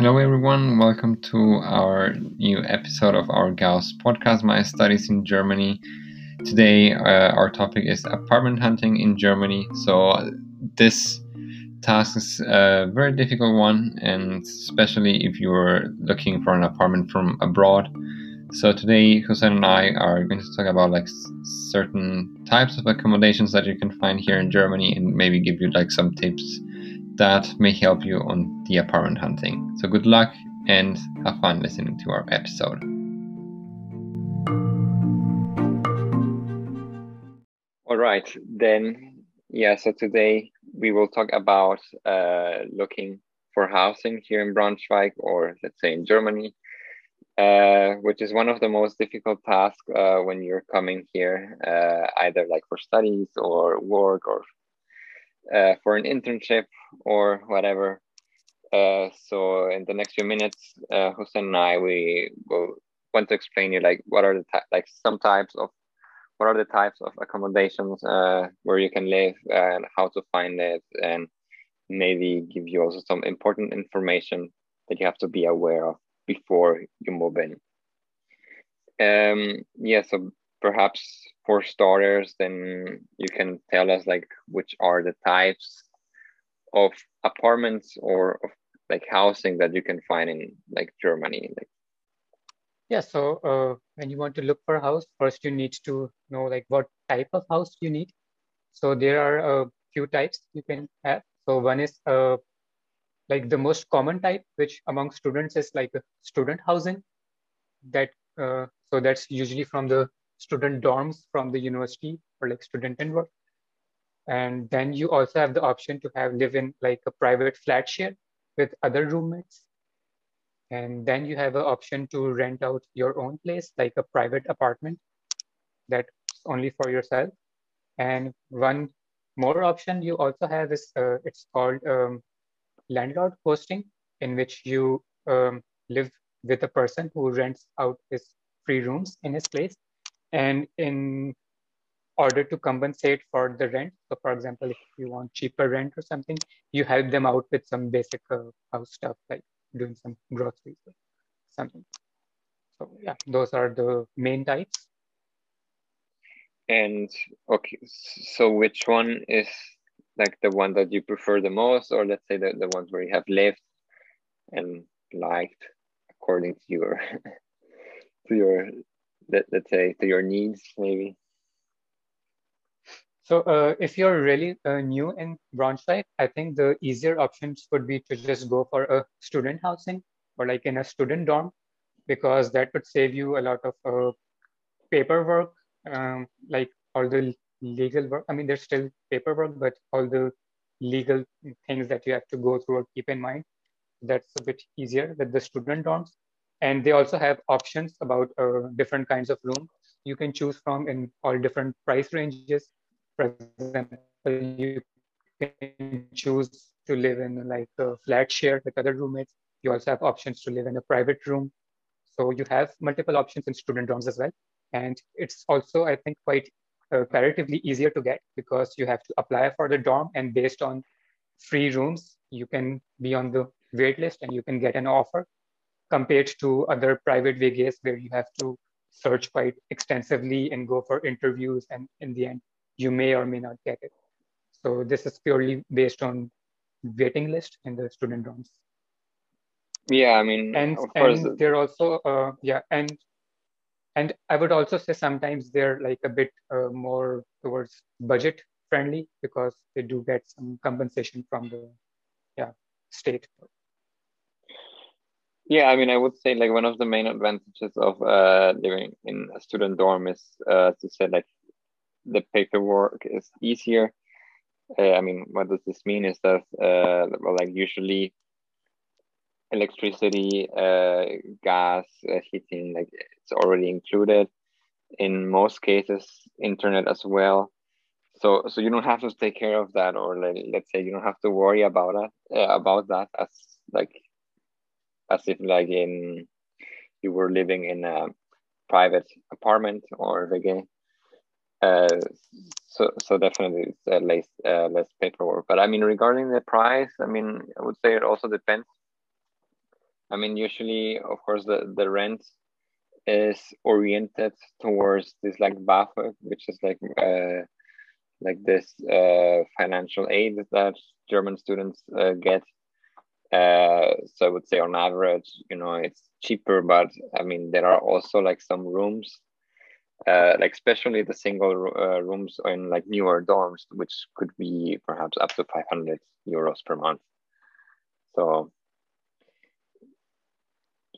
Hello, everyone. Welcome to our new episode of our Gauss podcast, My Studies in Germany. Today, uh, our topic is apartment hunting in Germany. So, this task is a very difficult one, and especially if you're looking for an apartment from abroad. So, today, Hussein and I are going to talk about like certain types of accommodations that you can find here in Germany and maybe give you like some tips that may help you on the apartment hunting. So good luck and have fun listening to our episode. All right, then, yeah, so today we will talk about uh, looking for housing here in Braunschweig or let's say in Germany, uh, which is one of the most difficult tasks uh, when you're coming here, uh, either like for studies or work or uh, for an internship or whatever. Uh, so in the next few minutes, uh, Hussein and I we will want to explain you like what are the like some types of what are the types of accommodations where you can live and how to find it and maybe give you also some important information that you have to be aware of before you move in. Um, yeah, so perhaps for starters, then you can tell us like which are the types of apartments or of like housing that you can find in like Germany. Like yeah, so uh, when you want to look for a house, first you need to know like what type of house you need. So there are a few types you can have. So one is uh, like the most common type, which among students is like a student housing. That uh, so that's usually from the student dorms from the university or like student work. And then you also have the option to have live in like a private flat share with other roommates. And then you have an option to rent out your own place, like a private apartment that's only for yourself. And one more option you also have is uh, it's called um, landlord hosting, in which you um, live with a person who rents out his free rooms in his place and in order to compensate for the rent, so for example, if you want cheaper rent or something, you help them out with some basic uh, house stuff like doing some groceries or something. So yeah, those are the main types. And okay, so which one is like the one that you prefer the most, or let's say the, the ones where you have lived and liked according to your to your let, let's say to your needs maybe? So uh, if you're really uh, new in Braunschweig, I think the easier options would be to just go for a student housing or like in a student dorm, because that would save you a lot of uh, paperwork, um, like all the legal work. I mean, there's still paperwork, but all the legal things that you have to go through or keep in mind, that's a bit easier with the student dorms and they also have options about uh, different kinds of rooms you can choose from in all different price ranges. For example you can choose to live in like a flat share with other roommates. You also have options to live in a private room. So you have multiple options in student dorms as well. And it's also i think quite comparatively easier to get because you have to apply for the dorm and based on free rooms you can be on the wait list and you can get an offer compared to other private WGs where you have to search quite extensively and go for interviews and in the end you may or may not get it. So this is purely based on waiting list in the student dorms. Yeah i mean and, and they're also uh, yeah and and i would also say sometimes they're like a bit uh, more towards budget friendly because they do get some compensation from the yeah state yeah, I mean, I would say like one of the main advantages of uh, living in a student dorm is uh, to say like the paperwork is easier. Uh, I mean, what does this mean? Is that uh, well, like usually electricity, uh, gas, heating, like it's already included. In most cases, internet as well. So, so you don't have to take care of that, or like, let's say you don't have to worry about it uh, about that as like as if like in you were living in a private apartment or again. Uh, so so definitely it's uh, less uh, less paperwork. But I mean, regarding the price, I mean, I would say it also depends. I mean, usually, of course, the the rent is oriented towards this like BAföG, which is like uh, like this uh, financial aid that German students uh, get. Uh, so I would say on average, you know, it's cheaper, but I mean, there are also like some rooms uh, like especially the single uh, rooms in like newer dorms, which could be perhaps up to 500 euros per month. So,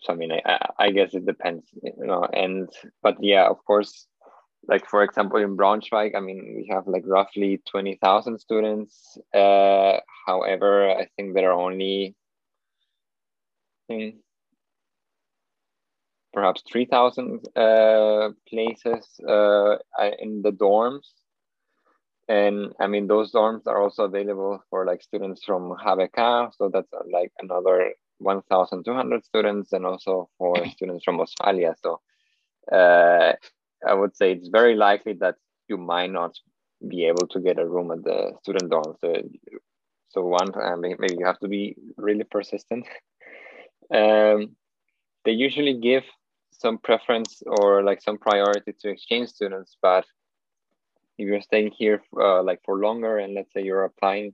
so I mean, I, I guess it depends, you know, and, but yeah, of course, like for example, in Braunschweig, I mean, we have like roughly 20,000 students. Uh, however, I think there are only, perhaps 3,000 uh, places uh, in the dorms. And I mean, those dorms are also available for like students from HBK. So that's like another 1,200 students and also for students from Ostfalia. So uh, I would say it's very likely that you might not be able to get a room at the student dorm. So, so one, uh, maybe you have to be really persistent. Um, they usually give some preference or like some priority to exchange students but if you're staying here uh, like for longer and let's say you're applying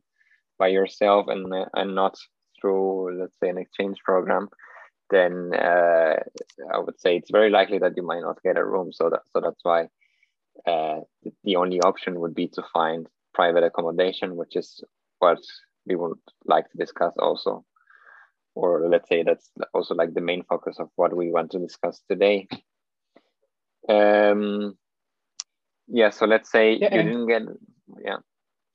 by yourself and and not through let's say an exchange program then uh, I would say it's very likely that you might not get a room so that so that's why uh, the only option would be to find private accommodation which is what we would like to discuss also or let's say that's also like the main focus of what we want to discuss today. Um, yeah, so let's say yeah, you didn't get, yeah.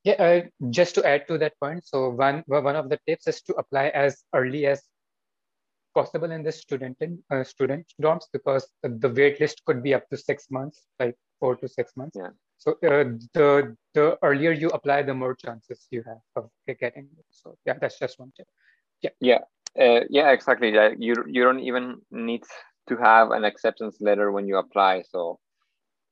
Yeah, uh, just to add to that point, so one one of the tips is to apply as early as possible in the student in, uh, student dorms because the wait list could be up to six months, like four to six months. Yeah. So uh, the the earlier you apply, the more chances you have of getting it. So yeah, that's just one tip. Yeah. Yeah. Uh, yeah, exactly. Yeah, you you don't even need to have an acceptance letter when you apply. So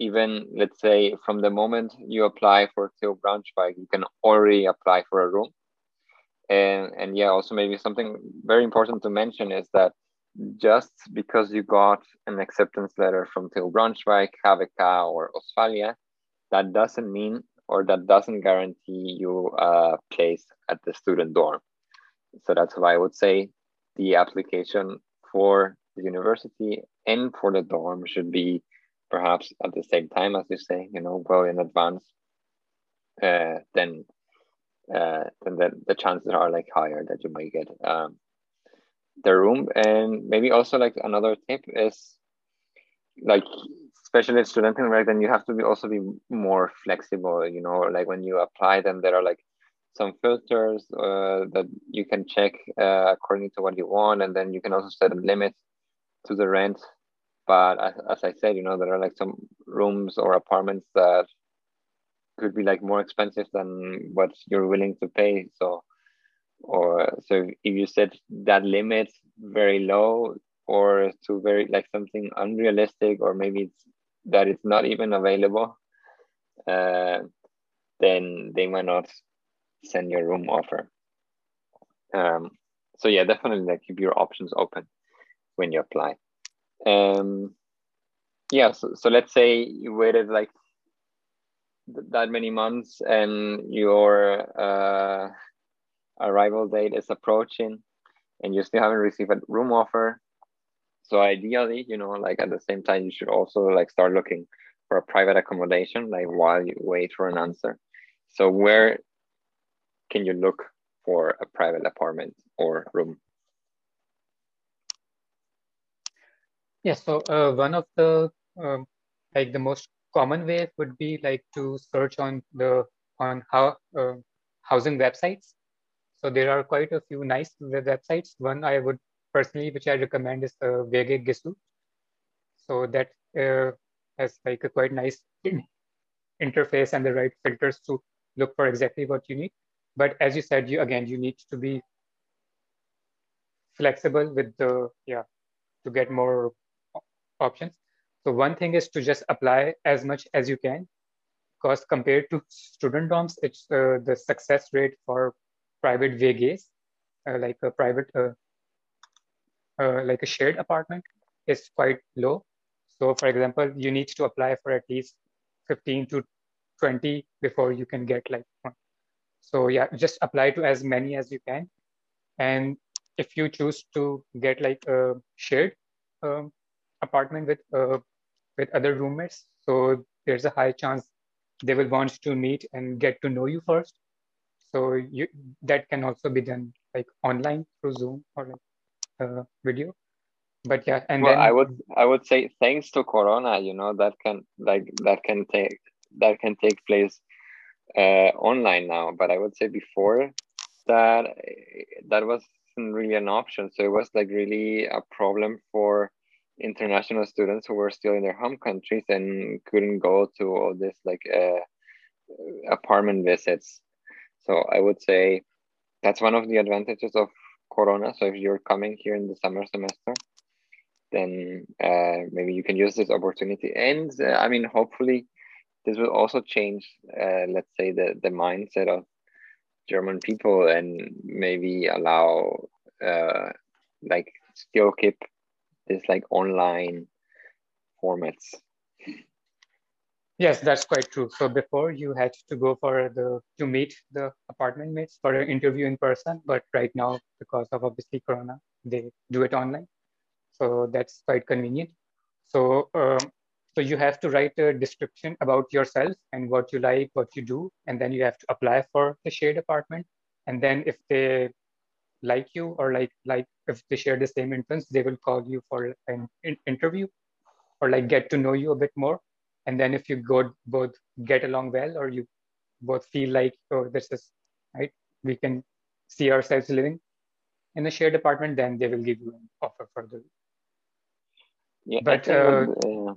even let's say from the moment you apply for TU Braunschweig, you can already apply for a room. And and yeah, also maybe something very important to mention is that just because you got an acceptance letter from TU Braunschweig, HBK, or Ostfalia, that doesn't mean or that doesn't guarantee you a place at the student dorm. So that's why I would say the application for the university and for the dorm should be perhaps at the same time as you say, you know, well in advance. Uh, then uh, then the, the chances are like higher that you might get um, the room. And maybe also like another tip is like especially student right then you have to be also be more flexible you know like when you apply then there are like some filters uh, that you can check uh, according to what you want, and then you can also set a limit to the rent. But as, as I said, you know, there are like some rooms or apartments that could be like more expensive than what you're willing to pay. So, or so if you set that limit very low or to very like something unrealistic, or maybe it's that it's not even available, uh, then they might not send your room offer. Um, so yeah, definitely like keep your options open when you apply. Um, yeah, so, so let's say you waited like th- that many months and your uh, arrival date is approaching and you still haven't received a room offer. So ideally, you know, like at the same time, you should also like start looking for a private accommodation, like while you wait for an answer. So where can you look for a private apartment or room? Yes, so uh, one of the um, like the most common way would be like to search on the on how uh, housing websites. So there are quite a few nice websites. One I would personally, which I recommend, is uh, WG So that uh, has like a quite nice interface and the right filters to look for exactly what you need. But as you said, you again, you need to be flexible with the, yeah, to get more options. So one thing is to just apply as much as you can. because compared to student dorms, it's uh, the success rate for private WGs, uh, like a private, uh, uh, like a shared apartment, is quite low. So, for example, you need to apply for at least 15 to 20 before you can get like one. So yeah, just apply to as many as you can. And if you choose to get like a shared um, apartment with uh, with other roommates, so there's a high chance they will want to meet and get to know you first. So you that can also be done like online through Zoom or like uh, video. But yeah, and well, then I would I would say thanks to Corona, you know, that can like that can take that can take place uh, online now. But I would say before that that wasn't really an option. So it was like really a problem for international students who were still in their home countries and couldn't go to all this like uh, apartment visits. So I would say that's one of the advantages of Corona. So if you're coming here in the summer semester, then uh, maybe you can use this opportunity. And uh, I mean, hopefully, this will also change, uh, let's say, the the mindset of German people and maybe allow uh, like still keep this like online formats. Yes, that's quite true. So before you had to go for the to meet the apartment mates for an interview in person, but right now because of obviously Corona, they do it online. So that's quite convenient. So um, so you have to write a description about yourself and what you like, what you do, and then you have to apply for the shared apartment. And then if they like you or like like if they share the same interests, they will call you for an interview or like get to know you a bit more. And then if you go both get along well or you both feel like oh this is right we can see ourselves living in a shared apartment then they will give you an offer for the yeah but uh, uh,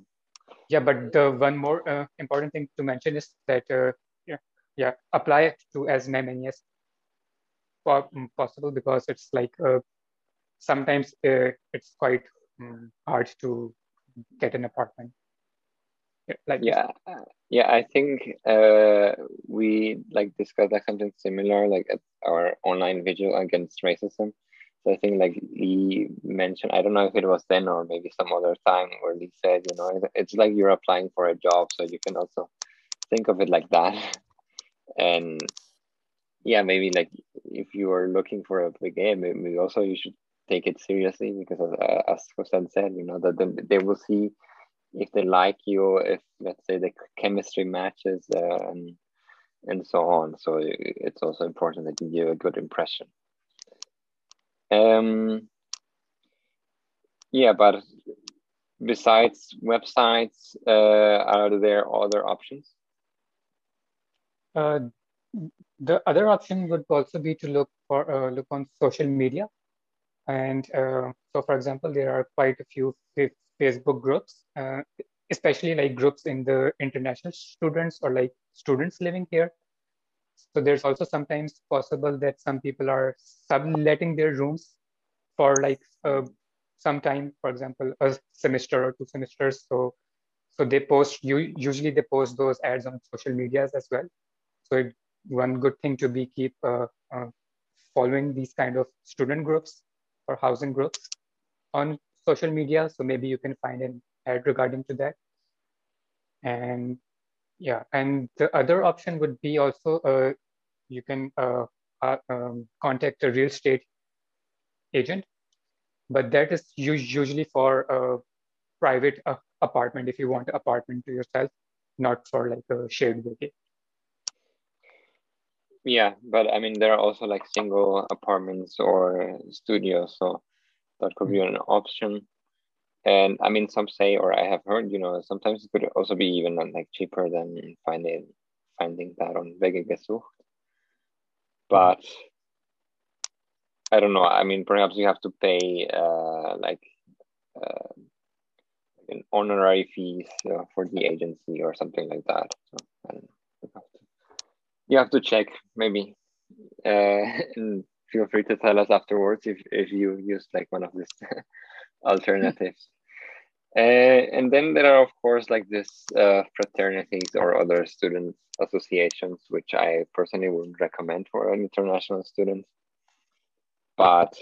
yeah. but the one more uh, important thing to mention is that uh, yeah yeah apply it to as many as possible because it's like uh, sometimes uh, it's quite um, hard to get an apartment. Like yeah yeah i think uh we like discussed like something similar like at our online vigil against racism. So i think like lee mentioned i don't know if it was then or maybe some other time where lee said you know it's like you're applying for a job so you can also think of it like that. And yeah maybe like if you are looking for a big game maybe also you should take it seriously because uh, as Hussein said you know that they will see if they like you, if let's say the chemistry matches, uh, and and so on. So it's also important that you give a good impression. Um, yeah, but besides websites, uh, are there other options? Uh, the other option would also be to look for uh, look on social media, and uh, so for example, there are quite a few Facebook groups, uh, especially like groups in the international students or like students living here. So there's also sometimes possible that some people are subletting their rooms for like uh, some time, for example, a semester or two semesters. So so they post you usually they post those ads on social medias as well. So it, one good thing to be keep uh, uh, following these kind of student groups or housing groups on social media. So maybe you can find an ad regarding to that. And yeah, and the other option would be also uh, you can uh, uh, um, contact a real estate agent, but that is usually for a private uh, apartment if you want an apartment to yourself, not for like a shared WG. Yeah, but I mean there are also like single apartments or studios, so that could be an option. And I mean, some say, or I have heard, you know, sometimes it could also be even like cheaper than finding finding that on WG-Gesucht. But I don't know. I mean, perhaps you have to pay uh, like uh, an honorary fees uh, for the agency or something like that. So I don't know. You have to, you have to check maybe. Uh, and feel free to tell us afterwards if, if you used like one of these alternatives. Uh, and then there are, of course, like this uh, fraternities or other student associations, which I personally wouldn't recommend for an international student. But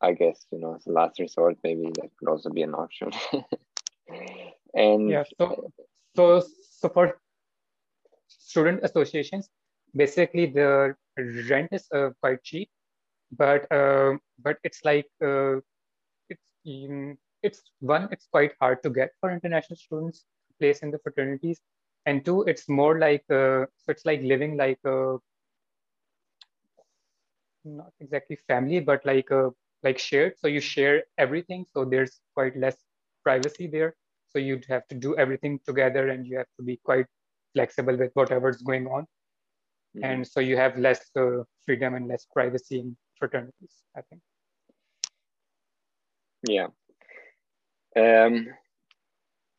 I guess, you know, as a last resort, maybe that could also be an option. and yeah, so, so, so for student associations, basically the rent is uh, quite cheap, but uh, but it's like uh, it's um, it's one it's quite hard to get for international students place in the fraternities, and two it's more like uh, so it's like living like a not exactly family, but like a like shared. So you share everything, so there's quite less privacy there. So you'd have to do everything together, and you have to be quite flexible with whatever's going on mm-hmm. and so you have less uh, freedom and less privacy in fraternities i think. Yeah. Um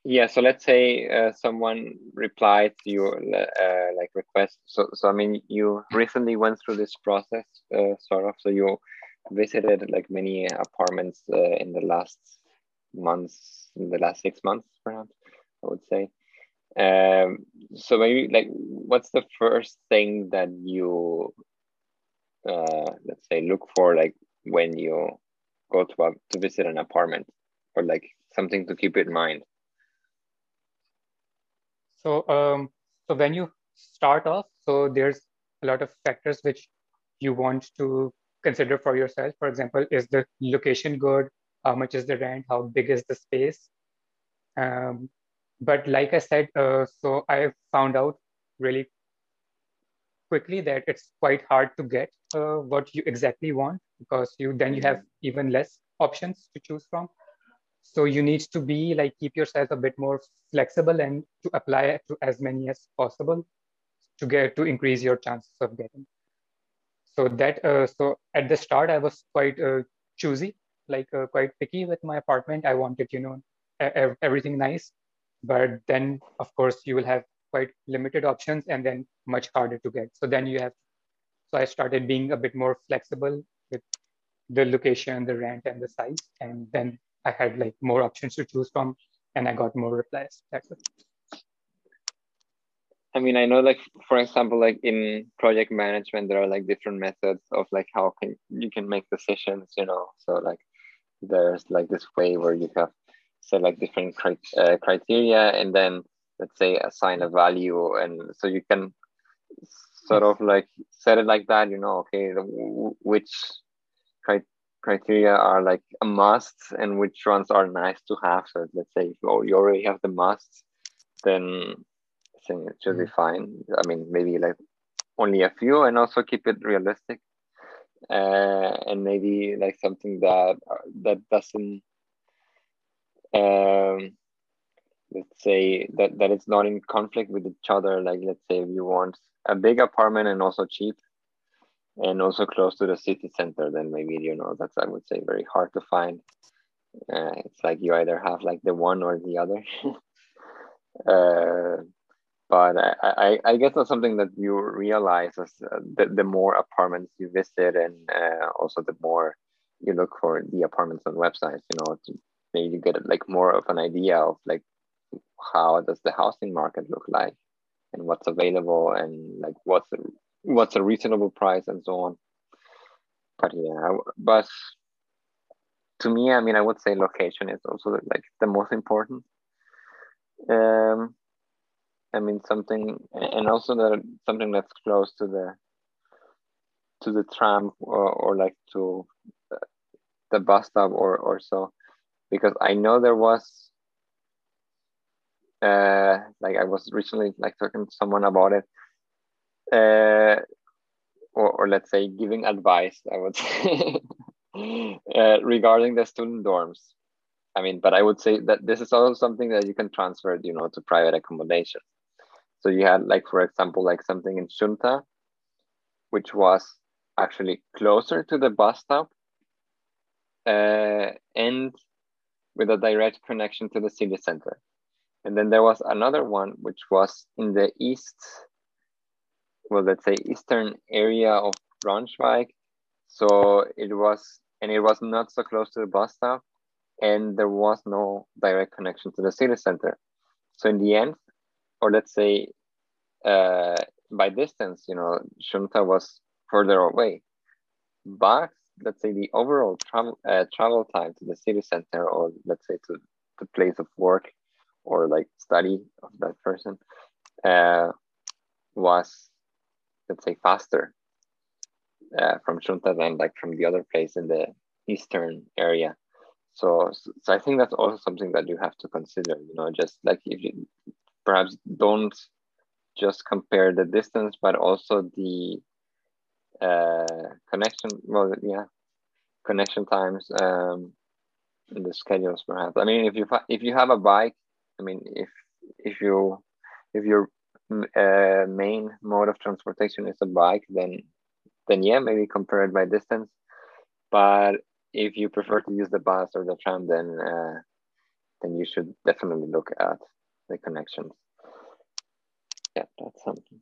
yeah so let's say uh, someone replied to your uh, like request. So so i mean you recently went through this process uh, sort of. So you visited like many apartments uh, in the last months in the last six months perhaps i would say um, so maybe like, what's the first thing that you, uh, let's say, look for like when you go to a, to visit an apartment, or like something to keep in mind? So, um, so when you start off, so there's a lot of factors which you want to consider for yourself. For example, is the location good? How much is the rent? How big is the space? Um, but like I said, uh, so I found out really quickly that it's quite hard to get uh, what you exactly want because you then you have even less options to choose from. So you need to be like keep yourself a bit more flexible and to apply to as many as possible to get to increase your chances of getting. So that uh, so at the start I was quite uh, choosy, like uh, quite picky with my apartment. I wanted you know everything nice but then of course you will have quite limited options and then much harder to get. So then you have so i started being a bit more flexible with the location the rent and the size. And then i had like more options to choose from and i got more replies. I mean i know like for example like in project management there are like different methods of like how can you can make decisions you know? So like there's like this way where you have select different cri uh, criteria and then let's say assign a value and so you can sort of like set it like that you know okay the, which cri criteria are like a must and which ones are nice to have. So let's say if you already have the musts then i think it should be mm-hmm. fine. I mean maybe like only a few and also keep it realistic. Uh, and maybe like something that that doesn't um, let's say that that it's not in conflict with each other. Like let's say if you want a big apartment and also cheap and also close to the city center then maybe you know that's i would say very hard to find. Uh, it's like you either have like the one or the other. Uh, but I, I, I guess that's something that you realize as uh, the, the more apartments you visit and uh, also the more you look for the apartments on websites you know to, maybe you get like more of an idea of like how does the housing market look like and what's available and like what's a, what's a reasonable price and so on. But yeah but to me i mean i would say location is also like the most important. Um i mean something and also that something that's close to the to the tram or, or like to the bus stop or or so because I know there was uh, like I was recently like talking to someone about it, uh, or, or let's say giving advice. I would say uh, regarding the student dorms. I mean, but I would say that this is also something that you can transfer, you know, to private accommodation. So you had like, for example, like something in Shunta, which was actually closer to the bus stop, uh, and with a direct connection to the city center. And then there was another one which was in the east, well, let's say eastern area of Braunschweig. So it was, and it was not so close to the bus stop. and there was no direct connection to the city center. So in the end, or let's say uh, by distance, you know, Junta was further away, but let's say the overall travel uh, travel time to the city center, or let's say to the place of work or like study of that person, uh, was let's say faster uh, from Junta than like from the other place in the eastern area. So, so I think that's also something that you have to consider. You know, just like if you perhaps don't just compare the distance, but also the uh, connection. Well, yeah, connection times, um, the schedules perhaps. I mean, if you if you have a bike, I mean, if if you if your uh, main mode of transportation is a bike, then then yeah, maybe compare it by distance. But if you prefer to use the bus or the tram, then uh, then you should definitely look at the connections. Yeah, that's something.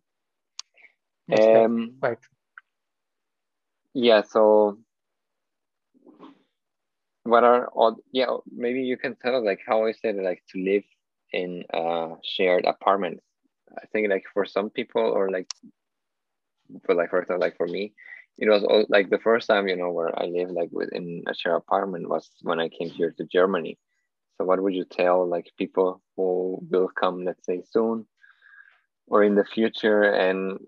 Yes, um, quite Yeah, so what are all? Yeah, maybe you can tell us like how is it like to live in uh, shared apartments? I think like for some people or like for like for example like for me it was all like the first time you know where i lived like within a shared apartment was when i came here to germany so what would you tell like people who will come let's say soon or in the future and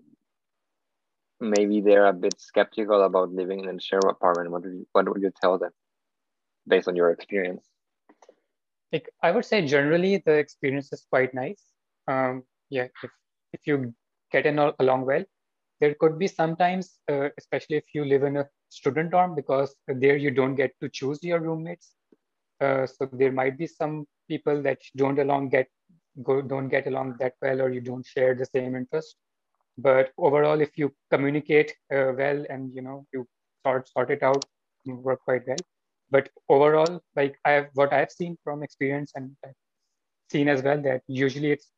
maybe they're a bit skeptical about living in a shared apartment what would you, what would you tell them based on your experience like i would say generally the experience is quite nice um yeah if if you get in along well there could be sometimes, uh, especially if you live in a student dorm, because there you don't get to choose your roommates. Uh, so there might be some people that don't along get go don't get along that well, or you don't share the same interest. But overall, if you communicate uh, well and you know you sort sort it out, you work quite well. But overall, like I have what I've seen from experience and I've seen as well that usually it's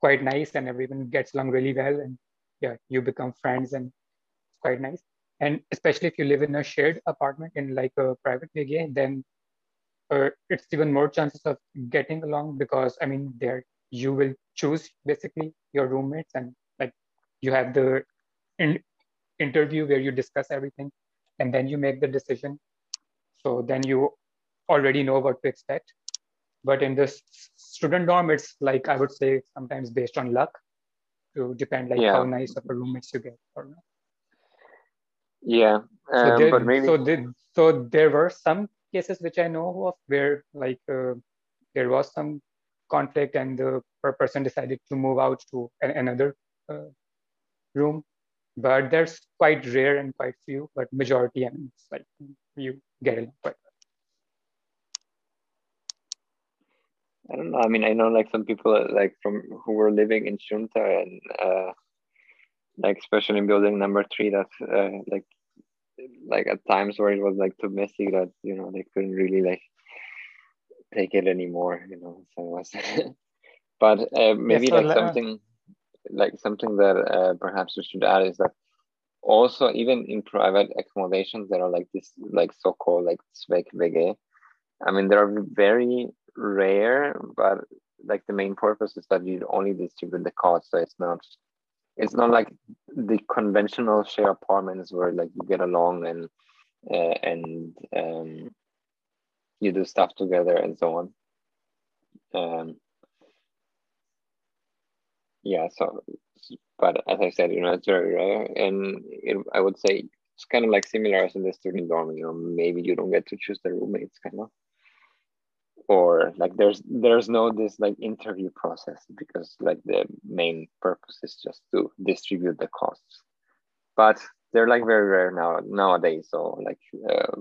quite nice and everyone gets along really well and yeah, you become friends and it's quite nice. And especially if you live in a shared apartment in like a private WG, then uh, it's even more chances of getting along because I mean, there you will choose basically your roommates and you have the in- interview where you discuss everything and then you make the decision. So then you already know what to expect. But in this student dorm, it's like I would say sometimes based on luck to depend like yeah. how nice of a roommates you get or not. Yeah, um, so there, maybe so there, so there were some cases which I know of where like uh, there was some conflict and the person decided to move out to an, another uh, room, but there's quite rare and quite few. But majority, I mean, it's like you get it quite I don't know. I mean, I know like some people uh, like from who were living in Junta and uh, like especially in building number three that's uh, like like at times where it was like too messy that you know they couldn't really like take it anymore. You know, so it was. but uh, maybe like something like something that uh, perhaps we should add is that also even in private accommodations there are like this like so-called like Zweck-WG. I mean, there are very rare, but like the main purpose is that you only distribute the cost. So it's not it's not like the conventional share apartments where like you get along and uh, and um, you do stuff together and so on. Um, yeah, so but as I said, you know, it's very rare, and it, I would say it's kind of like similar as in the student dorm. You know, maybe you don't get to choose the roommates, kind of or like there's there's no this like interview process because like the main purpose is just to distribute the costs but they're like very rare now nowadays so like uh,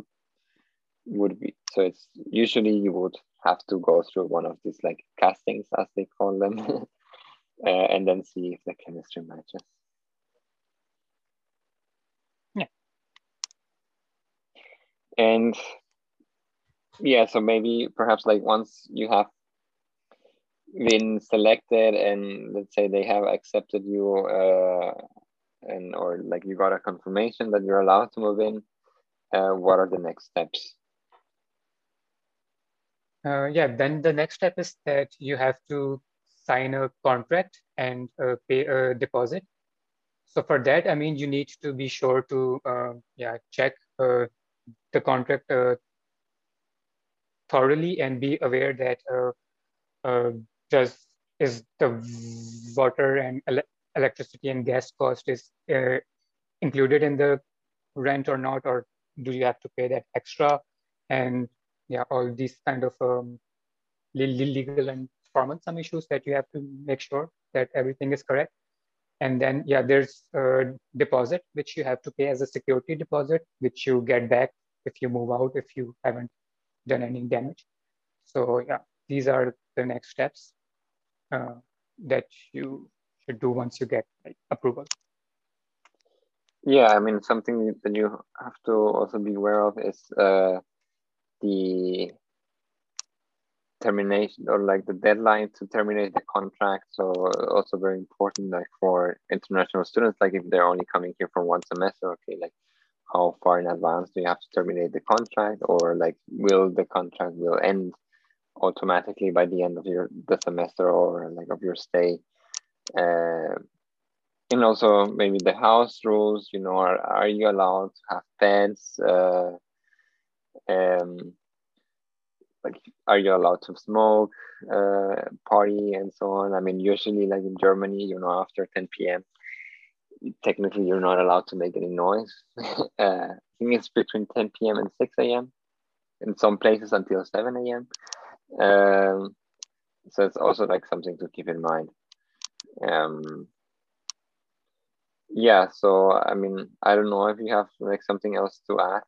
would be so it's usually you would have to go through one of these like castings as they call them uh, and then see if the chemistry matches. Yeah. And yeah so maybe perhaps like once you have been selected and let's say they have accepted you uh, and or like you got a confirmation that you're allowed to move in uh, what are the next steps? Uh, yeah, then the next step is that you have to sign a contract and uh, pay a deposit. So for that, I mean, you need to be sure to uh, yeah check uh, the contract uh, thoroughly and be aware that uh, does is the water and ele electricity and gas cost is included in the rent or not, or do you have to pay that extra? And yeah, all these kind of um, legal and formal some issues that you have to make sure that everything is correct. And then, yeah, there's a deposit, which you have to pay as a security deposit, which you get back if you move out, if you haven't done any damage. So yeah, these are the next steps uh, that you should do once you get like, approval. Yeah, I mean, something that you have to also be aware of is uh, the termination or like the deadline to terminate the contract. So also very important, like for international students, like if they're only coming here for one semester, okay, like how far in advance do you have to terminate the contract, or like will the contract will end automatically by the end of your the semester or like of your stay. Uh, and also maybe the house rules you know are, are you allowed to have pets uh, um, like are you allowed to smoke uh, party and so on? I mean usually like in germany you know after 10 p.m technically you're not allowed to make any noise. Uh, i think it's between 10 p.m and 6 a.m in some places until 7 a.m um, so it's also like something to keep in mind. Um, yeah so i mean i don't know if you have like something else to add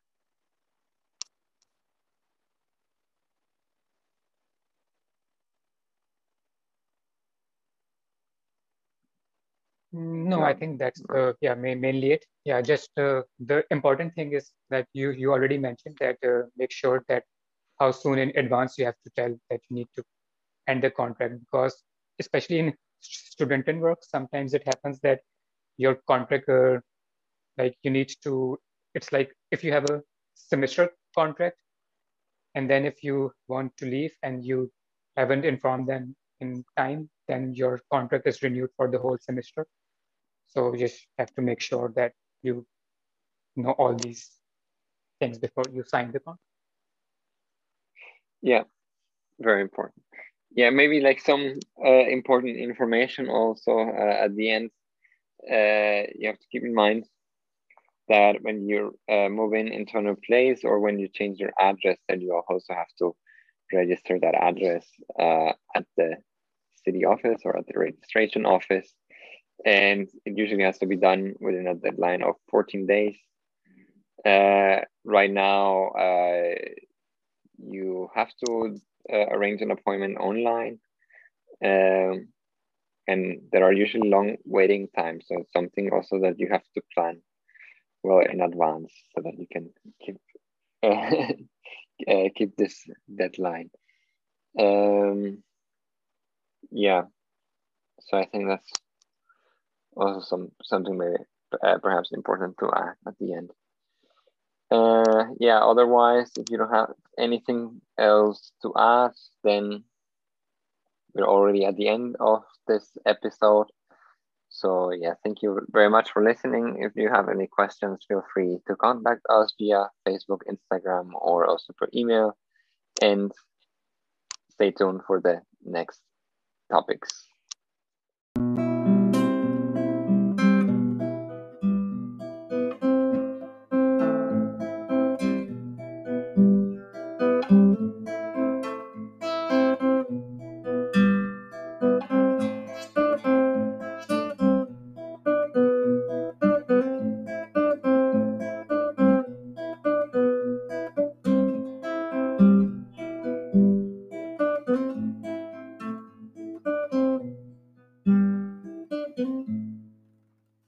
no i think that's uh, yeah mainly it. Yeah just uh, the important thing is that you you already mentioned that uh, make sure that how soon in advance you have to tell that you need to end the contract because especially in Studentenwerk sometimes it happens that your contract uh, like you need to it's like if you have a semester contract and then if you want to leave and you haven't informed them in time then your contract is renewed for the whole semester so you just have to make sure that you know all these things before you sign the contract yeah very important yeah maybe like some uh, important information also uh, at the end uh, you have to keep in mind that when you uh, move in into a new place or when you change your address, then you also have to register that address uh, at the city office or at the registration office. And it usually has to be done within a deadline of 14 days. Uh, right now, uh, you have to uh, arrange an appointment online. Um, and there are usually long waiting times. So it's something also that you have to plan well in advance so that you can keep uh, keep this deadline. Um, yeah, so I think that's also some something very uh, perhaps important to add at the end. Uh, yeah, otherwise, if you don't have anything else to ask, then we're already at the end of this episode. So yeah, thank you very much for listening. If you have any questions, feel free to contact us via Facebook, Instagram, or also per email. And stay tuned for the next topics.